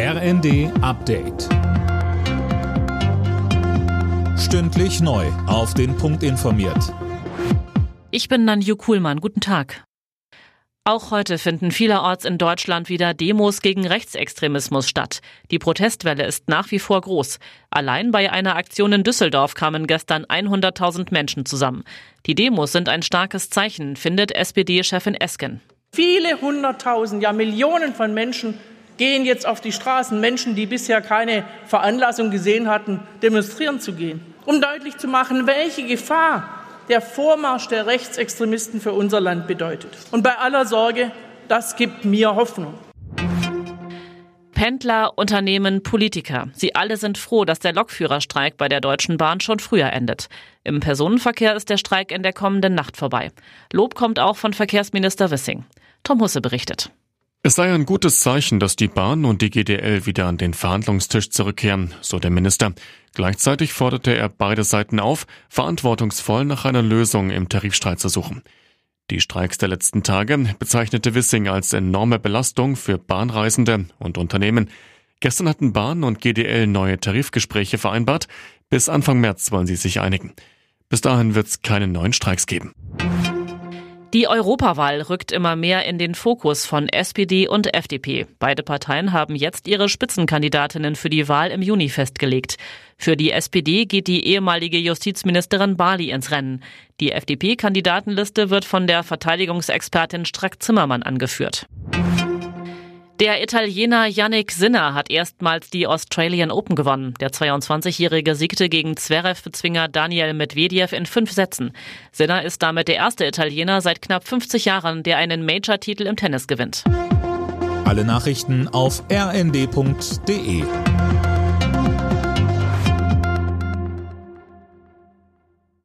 RND Update. Stündlich neu. Auf den Punkt informiert. Ich bin Nanju Kuhlmann. Guten Tag. Auch heute finden vielerorts in Deutschland wieder Demos gegen Rechtsextremismus statt. Die Protestwelle ist nach wie vor groß. Allein bei einer Aktion in Düsseldorf kamen gestern 100.000 Menschen zusammen. Die Demos sind ein starkes Zeichen, findet SPD-Chefin Esken. Viele hunderttausend, ja Millionen von Menschen gehen jetzt auf die Straßen, Menschen, die bisher keine Veranlassung gesehen hatten, demonstrieren zu gehen, um deutlich zu machen, welche Gefahr der Vormarsch der Rechtsextremisten für unser Land bedeutet. Und bei aller Sorge, das gibt mir Hoffnung. Pendler, Unternehmen, Politiker. Sie alle sind froh, dass der Lokführerstreik bei der Deutschen Bahn schon früher endet. Im Personenverkehr ist der Streik in der kommenden Nacht vorbei. Lob kommt auch von Verkehrsminister Wissing. Tom Husse berichtet. Es sei ein gutes Zeichen, dass die Bahn und die GDL wieder an den Verhandlungstisch zurückkehren, so der Minister. Gleichzeitig forderte er beide Seiten auf, verantwortungsvoll nach einer Lösung im Tarifstreit zu suchen. Die Streiks der letzten Tage bezeichnete Wissing als enorme Belastung für Bahnreisende und Unternehmen. Gestern hatten Bahn und GDL neue Tarifgespräche vereinbart. Bis Anfang März wollen sie sich einigen. Bis dahin wird es keine neuen Streiks geben. Die Europawahl rückt immer mehr in den Fokus von SPD und FDP. Beide Parteien haben jetzt ihre Spitzenkandidatinnen für die Wahl im Juni festgelegt. Für die SPD geht die ehemalige Justizministerin Bali ins Rennen. Die FDP-Kandidatenliste wird von der Verteidigungsexpertin Strack Zimmermann angeführt. Der Italiener Yannick Sinner hat erstmals die Australian Open gewonnen. Der 22-Jährige siegte gegen Zverev-Bezwinger Daniel Medvedev in fünf Sätzen. Sinner ist damit der erste Italiener seit knapp 50 Jahren, der einen Major-Titel im Tennis gewinnt. Alle Nachrichten auf rnd.de